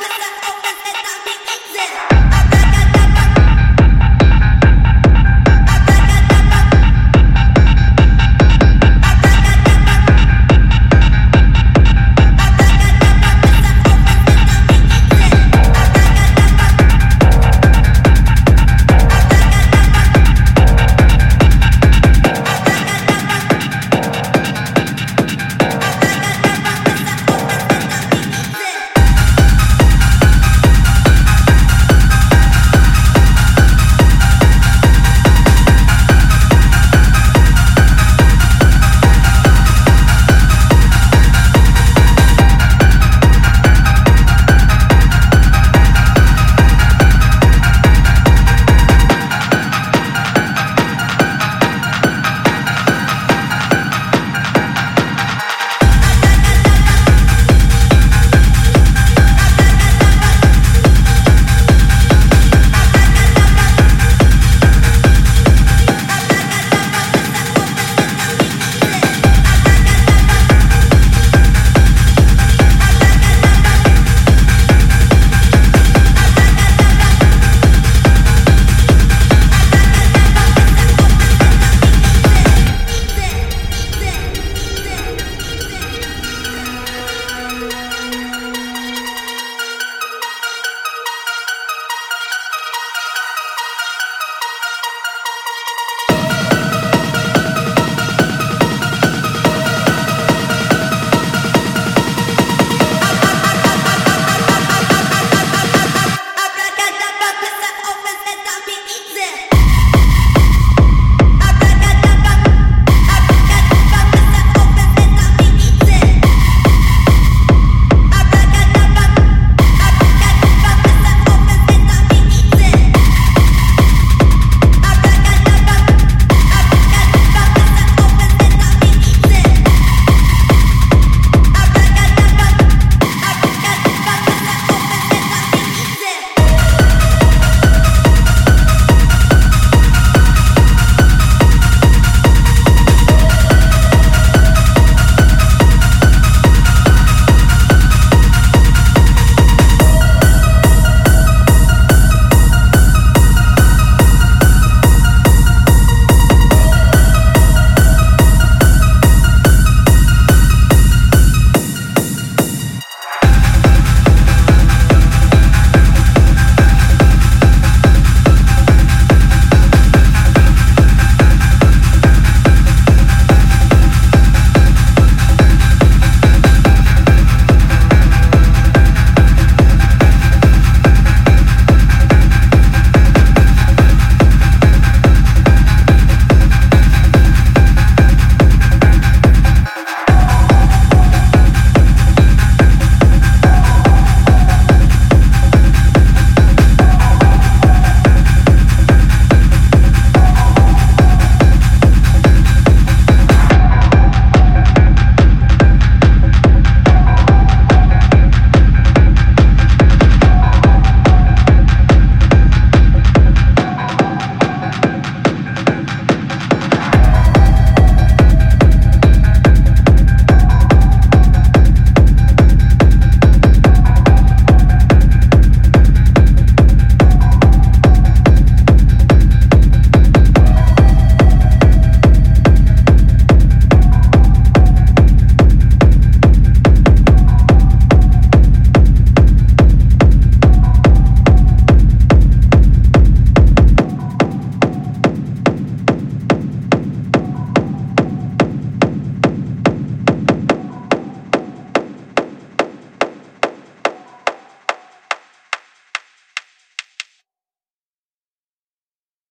Let's go.